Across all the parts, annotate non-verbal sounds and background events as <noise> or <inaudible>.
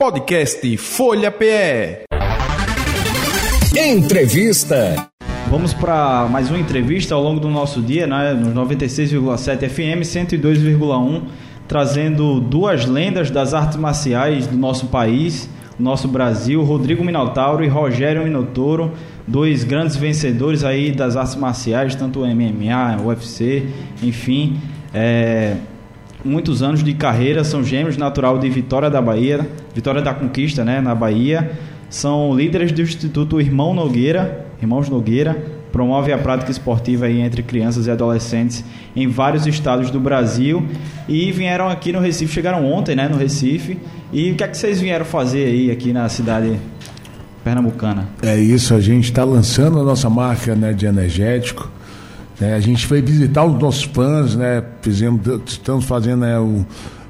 Podcast Folha PE. Entrevista. Vamos para mais uma entrevista ao longo do nosso dia, né, no 96,7 FM 102,1, trazendo duas lendas das artes marciais do nosso país, nosso Brasil, Rodrigo Minotauro e Rogério Minotouro, dois grandes vencedores aí das artes marciais, tanto MMA, UFC, enfim, é, muitos anos de carreira, são gêmeos natural de Vitória da Bahia, Vitória da Conquista, né, na Bahia. São líderes do Instituto Irmão Nogueira, Irmãos Nogueira, promove a prática esportiva aí entre crianças e adolescentes em vários estados do Brasil e vieram aqui no Recife, chegaram ontem, né, no Recife. E o que é que vocês vieram fazer aí aqui na cidade pernambucana? É isso, a gente está lançando a nossa marca né, de energético. Né, a gente foi visitar os nossos fãs, né, fizemos, estamos fazendo né, um,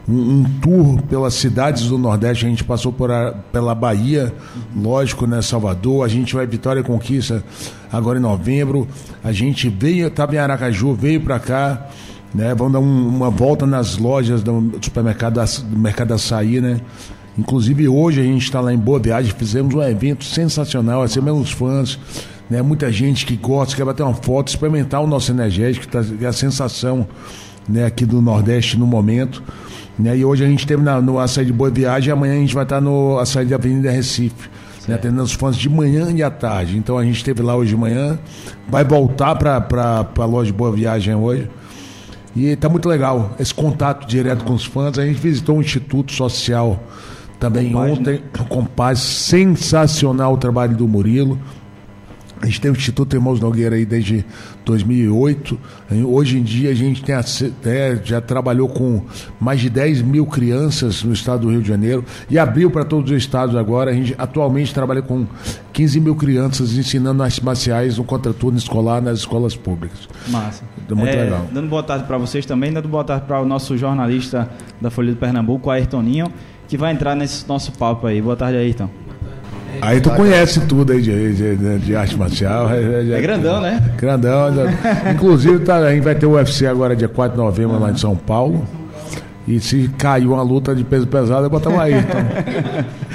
um, tour pelas cidades do Nordeste. A gente passou por a, pela Bahia, lógico, né? Salvador. A gente vai Vitória Conquista agora em novembro. A gente veio, estava em Aracaju, veio para cá. Né, vamos dar um, uma volta nas lojas do supermercado do Mercado Açaí, né? Inclusive hoje a gente está lá em Boa Viagem, fizemos um evento sensacional, recebemos fãs, né? Muita gente que gosta, quer bater uma foto, experimentar o nosso energético, tá, é a sensação né, aqui do Nordeste no momento. Né? E hoje a gente teve na, no açaí de Boa Viagem amanhã a gente vai estar no açaí de Avenida Recife. Né, atendendo os fãs de manhã e à tarde. Então a gente esteve lá hoje de manhã, vai voltar para a loja de Boa Viagem hoje. E está muito legal esse contato direto com os fãs. A gente visitou um instituto social também Compaz, ontem, né? Compaz, sensacional o trabalho do Murilo. A gente tem o Instituto Irmãos Nogueira aí desde 2008. Hoje em dia a gente tem até, já trabalhou com mais de 10 mil crianças no estado do Rio de Janeiro e abriu para todos os estados agora. A gente atualmente trabalha com 15 mil crianças ensinando artes marciais no contraturno escolar nas escolas públicas. Massa. É muito é, legal. Dando boa tarde para vocês também, dando boa tarde para o nosso jornalista da Folha de Pernambuco, Ayrtoninho, que vai entrar nesse nosso papo aí. Boa tarde, Ayrton. Aí tu conhece tudo aí de, de, de arte marcial. É, grandão, né? Grandão. Inclusive, tá, a gente vai ter o UFC agora dia 4 de novembro uhum. lá em São Paulo. E se caiu uma luta de peso pesado, eu botava aí. Então.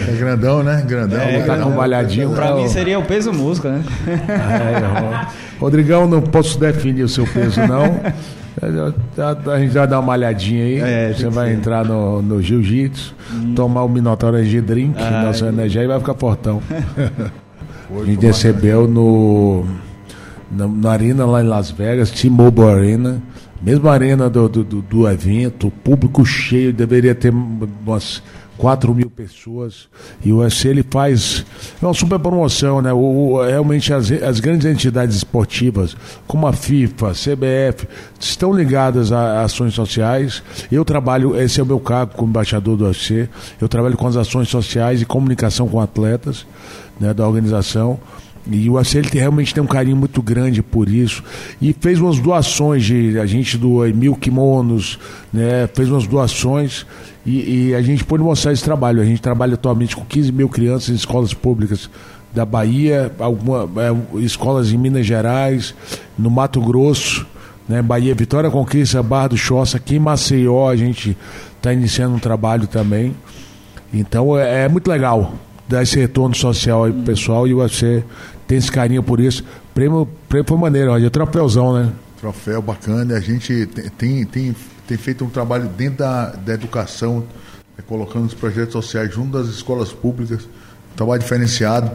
É grandão, né? Grandão. É, tá com um balhadinho. Pra mim seria o peso música, né? É, Rodrigão, não posso definir o seu peso, não. A gente vai dar uma malhadinha aí. É, você vai ser. entrar no, no jiu-jitsu, hum. tomar o Minotauro Energy Drink, ah, nossa é. energia, e vai ficar fortão. a gente recebeu no, na, na, arena lá em Las Vegas, T-Mobile Arena, mesma arena do, do, do evento, público cheio, deveria ter umas 4 mil pessoas. E o UFC ele faz. É uma super promoção, né? O, o, realmente as, as grandes entidades esportivas, como a FIFA, a CBF, estão ligadas a, a, ações sociais. Eu trabalho, esse é o meu cargo como embaixador do UFC. Eu trabalho com as ações sociais e comunicação com atletas né, da organização. E o UFC ele realmente tem um carinho muito grande por isso. E fez umas doações de a gente doou mil kimonos, né? Fez umas doações e, e, a gente pode mostrar esse trabalho. A gente trabalha atualmente com 15 mil crianças em escolas públicas da Bahia, alguma, é, escolas em Minas Gerais, no Mato Grosso, né? Bahia, Vitória Conquista, Barra do Choça, aqui em Maceió a gente está iniciando um trabalho também. Então é, é muito legal dar esse retorno social aí pro pessoal e você tem esse carinho por isso. Prêmio, prêmio foi maneiro, olha, troféuzão, né? Troféu bacana, a gente tem, tem, tem feito um trabalho dentro da, da educação, né, colocando os projetos sociais junto das escolas públicas, um trabalho diferenciado.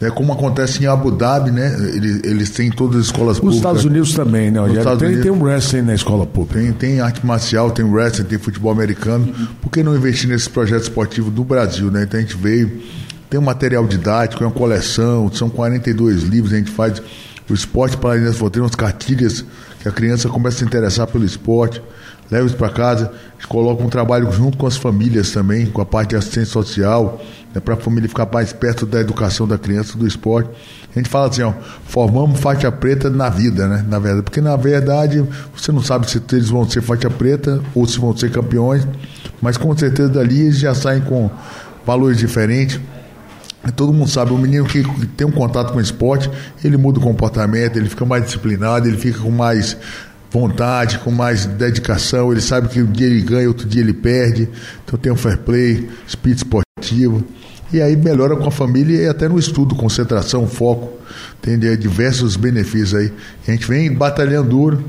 É como acontece em Abu Dhabi, né? Eles, eles têm todas as escolas Os públicas. Os Estados Unidos também, né? tem, Unidos, tem um wrestling na escola pública. Tem, tem arte marcial, tem wrestling, tem futebol americano. Por que não investir nesse projeto esportivo do Brasil, né? Então a gente veio tem um material didático, é uma coleção, são 42 livros, a gente faz o esporte para as fronteiras, umas cartilhas que a criança começa a se interessar pelo esporte, leva isso para casa, a gente coloca um trabalho junto com as famílias também, com a parte de assistência social, né, para a família ficar mais perto da educação da criança, do esporte. A gente fala assim, ó, formamos faixa preta na vida, né? Na verdade, porque na verdade você não sabe se eles vão ser faixa preta ou se vão ser campeões, mas com certeza dali eles já saem com valores diferentes Todo mundo sabe, o menino que tem um contato com o esporte, ele muda o comportamento, ele fica mais disciplinado, ele fica com mais vontade, com mais dedicação. Ele sabe que um dia ele ganha, outro dia ele perde. Então tem um fair play, espírito esportivo. E aí melhora com a família e até no estudo, concentração, foco. Tem diversos benefícios aí. A gente vem batalhando duro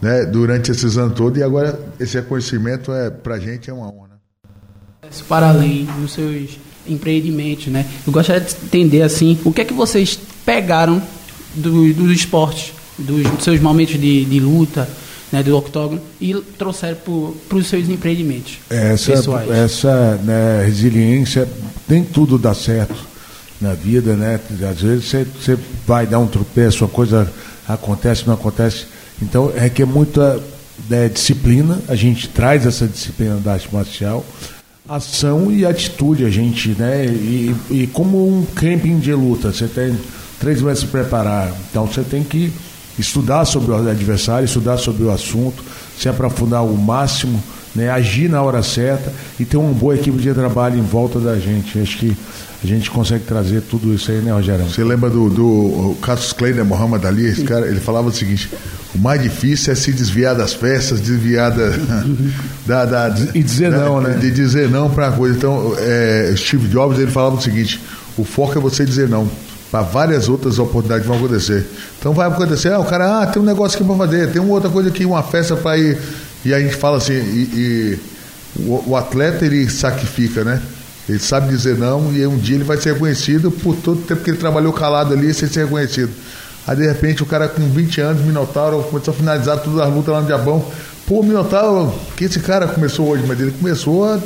né, durante esses anos todos e agora esse reconhecimento é, pra gente é uma honra. Para além dos seus empreendimentos, né? Eu gostaria de entender assim, o que é que vocês pegaram do, dos esportes, dos, dos seus momentos de, de luta, né, do octógono e trouxeram para os seus empreendimentos essa, pessoais. Essa né, resiliência, nem tudo dá certo na vida, né? Às vezes você, você vai dar um tropeço, a coisa acontece, não acontece. Então é que é muita né, disciplina, a gente traz essa disciplina da arte marcial, ação e atitude, a gente, né? E, e como um camping de luta, você tem três meses se preparar, então você tem que estudar sobre o adversário, estudar sobre o assunto, se aprofundar o máximo, né, agir na hora certa e ter uma boa equipe de trabalho em volta da gente. Acho que a gente consegue trazer tudo isso aí, né, Rogério? Você lembra do, do Cassius Clay, né, Muhammad Ali? Esse cara, ele falava o seguinte: o mais difícil é se desviar das festas, desviar da. <laughs> da, da e dizer da, não, né? De dizer não para a coisa. Então, é, Steve Jobs ele falava o seguinte: o foco é você dizer não para várias outras oportunidades que vão acontecer. Então vai acontecer, ah, o cara, ah, tem um negócio aqui para fazer, tem uma outra coisa aqui, uma festa para ir. E a gente fala assim, e, e o, o, atleta ele sacrifica, né? Ele sabe dizer não e um dia ele vai ser reconhecido por todo o tempo que ele trabalhou calado ali sem ser reconhecido. Aí de repente o cara com 20 anos, Minotauro, começou a finalizar todas as lutas lá no Diabão. Pô, Minotauro, que esse cara começou hoje, mas ele começou a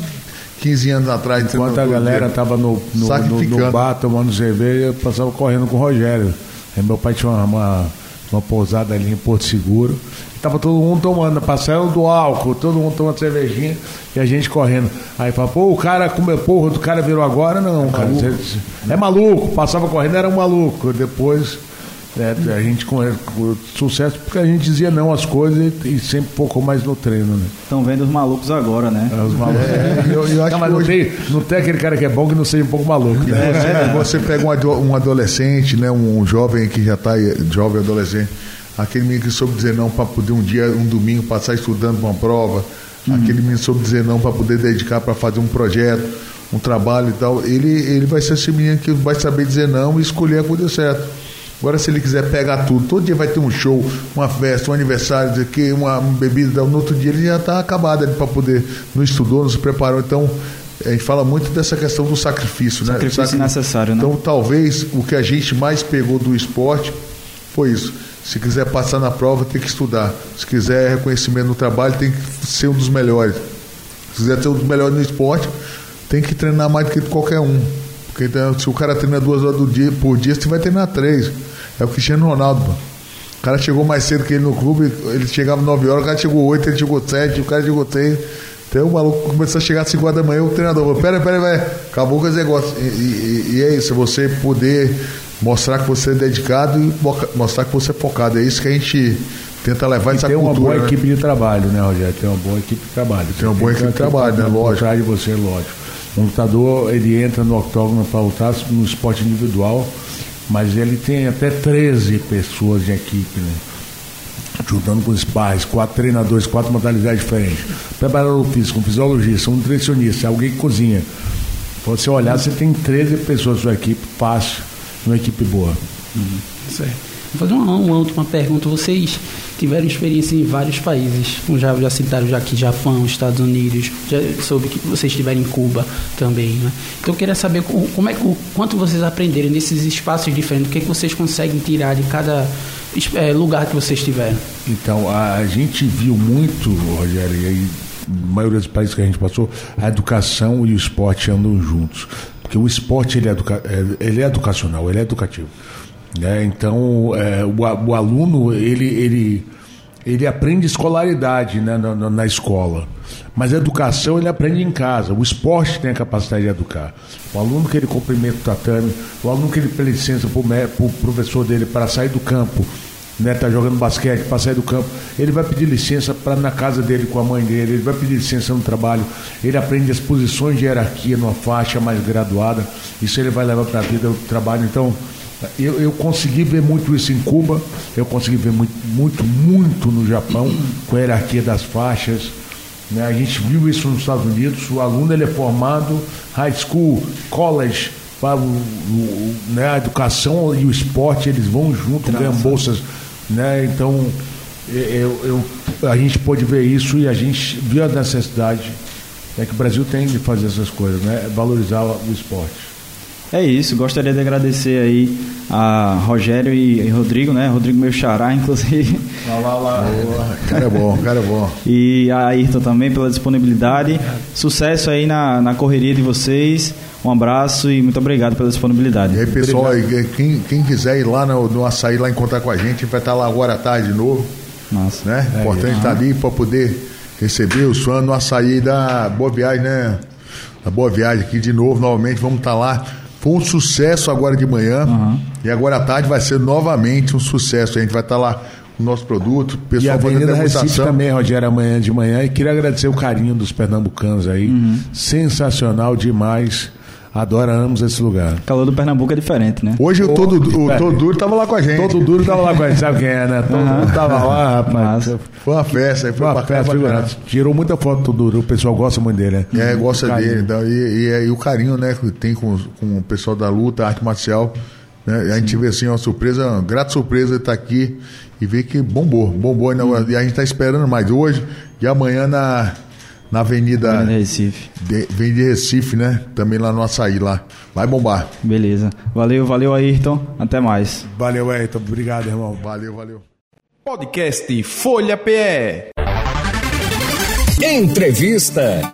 15 anos atrás. Enquanto a galera estava no, no, no, no, bar tomando cerveja, eu passava correndo com o Rogério. Aí meu pai tinha uma, uma, uma pousada ali em Porto Seguro. Tava todo mundo tomando, passando do álcool, todo mundo tomando cervejinha e a gente correndo. Aí fala, pô, o cara comeu, porra, o cara virou agora? Não, é cara. Maluco. É maluco, passava correndo, era um maluco. Depois é, a gente com, com, sucesso porque a gente dizia não às coisas e, sempre focou mais no treino, né? Estão vendo os malucos agora, né? É, os malucos. É, eu, eu não, mas hoje... não, tem, não tem aquele cara que é bom que não seja um pouco maluco. Né? Você, você, pega um, um adolescente, né, um jovem que já está jovem adolescente, aquele menino que soube dizer não para poder um dia, um domingo, passar estudando uma prova, uhum. aquele menino soube dizer não para poder dedicar para fazer um projeto, um trabalho e tal, ele, ele vai ser esse menino que vai saber dizer não e escolher a coisa certa. Agora, se ele quiser pegar tudo, todo dia vai ter um show, uma festa, um aniversário, que uma, bebida, no outro dia ele já está acabado para poder. Não estudou, não se preparou. Então, a gente fala muito dessa questão do sacrifício, né? Sacrifício Sacri... necessário, né? Então, talvez o que a gente mais pegou do esporte foi isso. Se quiser passar na prova, tem que estudar. Se quiser reconhecimento no trabalho, tem que ser um dos melhores. Se quiser ser um dos melhores no esporte, tem que treinar mais do que qualquer um. Porque então, se o cara treina duas horas do dia, por dia, você vai treinar três. É o Cristiano Ronaldo, mano. O cara chegou mais cedo que ele no clube, ele chegava 9 horas, o cara chegou 8, ele chegou 7, o cara chegou 3. Então o maluco começou a chegar às 5 horas da manhã, o treinador falou, pera, pera, vai, acabou com esse negócio. E, e, e, é isso, você poder mostrar que você é dedicado e mostrar que você é focado. É isso que a gente tenta levar e essa tem cultura. Tem uma boa né? equipe de trabalho, né, Rogério? Tem uma boa equipe de trabalho. Tem uma boa equipe de trabalho, né? Lógico. De você, lógico. O lutador, ele entra no octógono para lutar no esporte individual mas ele tem até 13 pessoas de equipe, né? Juntando com os pais, quatro treinadores, quatro modalidades diferentes. Preparador físico, um fisiologista, um nutricionista, alguém que cozinha. Se você olhar, você tem 13 pessoas na sua equipe, fácil, uma equipe boa. Uhum. Certo. Vou fazer uma, uma, última pergunta. Vocês tiveram experiência em vários países, já, já citaram já aqui Japão, Estados Unidos, já soube que vocês estiveram em Cuba também, né? Então eu queria saber como é, o quanto vocês aprenderam nesses espaços diferentes, o que, é que vocês conseguem tirar de cada é, lugar que vocês estiveram. Então, a, a gente viu muito, Rogério, e aí na maioria dos países que a gente passou, a educação e o esporte andam juntos. Porque o esporte ele é, educa é, ele é educacional, ele é educativo. Né? Então, é, o, o, aluno, ele, ele, ele aprende escolaridade né, na, na, escola, mas a educação ele aprende em casa. O esporte tem a capacidade de educar. O aluno que ele cumprimenta o tatame, o aluno que ele pede licença para o professor dele para sair do campo, né, tá jogando basquete, para sair do campo, ele vai pedir licença para na casa dele com a mãe dele, ele vai pedir licença no trabalho, ele aprende as posições de hierarquia numa faixa mais graduada, isso ele vai levar para a vida, o trabalho. Então, Eu, eu consegui ver muito isso em Cuba, eu consegui ver muito, muito, muito no Japão, com a hierarquia das faixas. Né? A gente viu isso nos Estados Unidos, o aluno ele é formado high school, college, para o, o, né? a educação e o esporte, eles vão junto, ganham bolsas. Né? Então, eu, eu, a gente pôde ver isso e a gente viu a necessidade é que o Brasil tem de fazer essas coisas, né? valorizar o esporte. É isso, gostaria de agradecer aí a Rogério e, Rodrigo, né? Rodrigo meu xará, <laughs> inclusive. Lá, lá, lá. cara é bom, cara é bom. E a Ayrton também pela disponibilidade. Sucesso aí na, na correria de vocês. Um abraço e muito obrigado pela disponibilidade. E aí, pessoal, quem, quem quiser ir lá no, no açaí lá encontrar com a gente, vai estar lá agora à tarde de novo. Nossa. Né? É, Importante estar ali para poder receber os fãs no açaí da Boa Viagem, né? Da Boa Viagem aqui de novo, novamente, vamos estar lá foi um sucesso agora de manhã. Uhum. E agora à tarde vai ser novamente um sucesso. A gente vai estar lá com o nosso produto. O pessoal e a Avenida Recife também, Rogério, amanhã de manhã. E queria agradecer o carinho dos pernambucanos aí. Uhum. Sensacional demais. Adoramos esse lugar. O calor do Pernambuco é diferente, né? Hoje o todo, o todo Duro tava lá com a gente. Todo Duro tava lá com a gente, sabe quem é, né? Todo uhum. Duro tava lá, rapaz. Nossa. Foi uma festa. Foi, uma festa, figurado. Tirou muita foto do Todo Duro, o pessoal gosta muito dele, né? É, gosta dele. Então, e, e, e, o carinho, né, que tem com, com o pessoal da luta, arte marcial. Né? A gente vê assim, uma surpresa, uma grata surpresa de estar aqui e ver que bombou, bombou. Hum. E a gente está esperando mais hoje e amanhã na na Avenida, Avenida Recife. De, vem de Recife, né? Também lá no Açaí lá. Vai bombar. Beleza. Valeu, valeu, Ayrton. Até mais. Valeu, Ayrton. Obrigado, irmão. Valeu, valeu. Podcast Folha PE. Entrevista.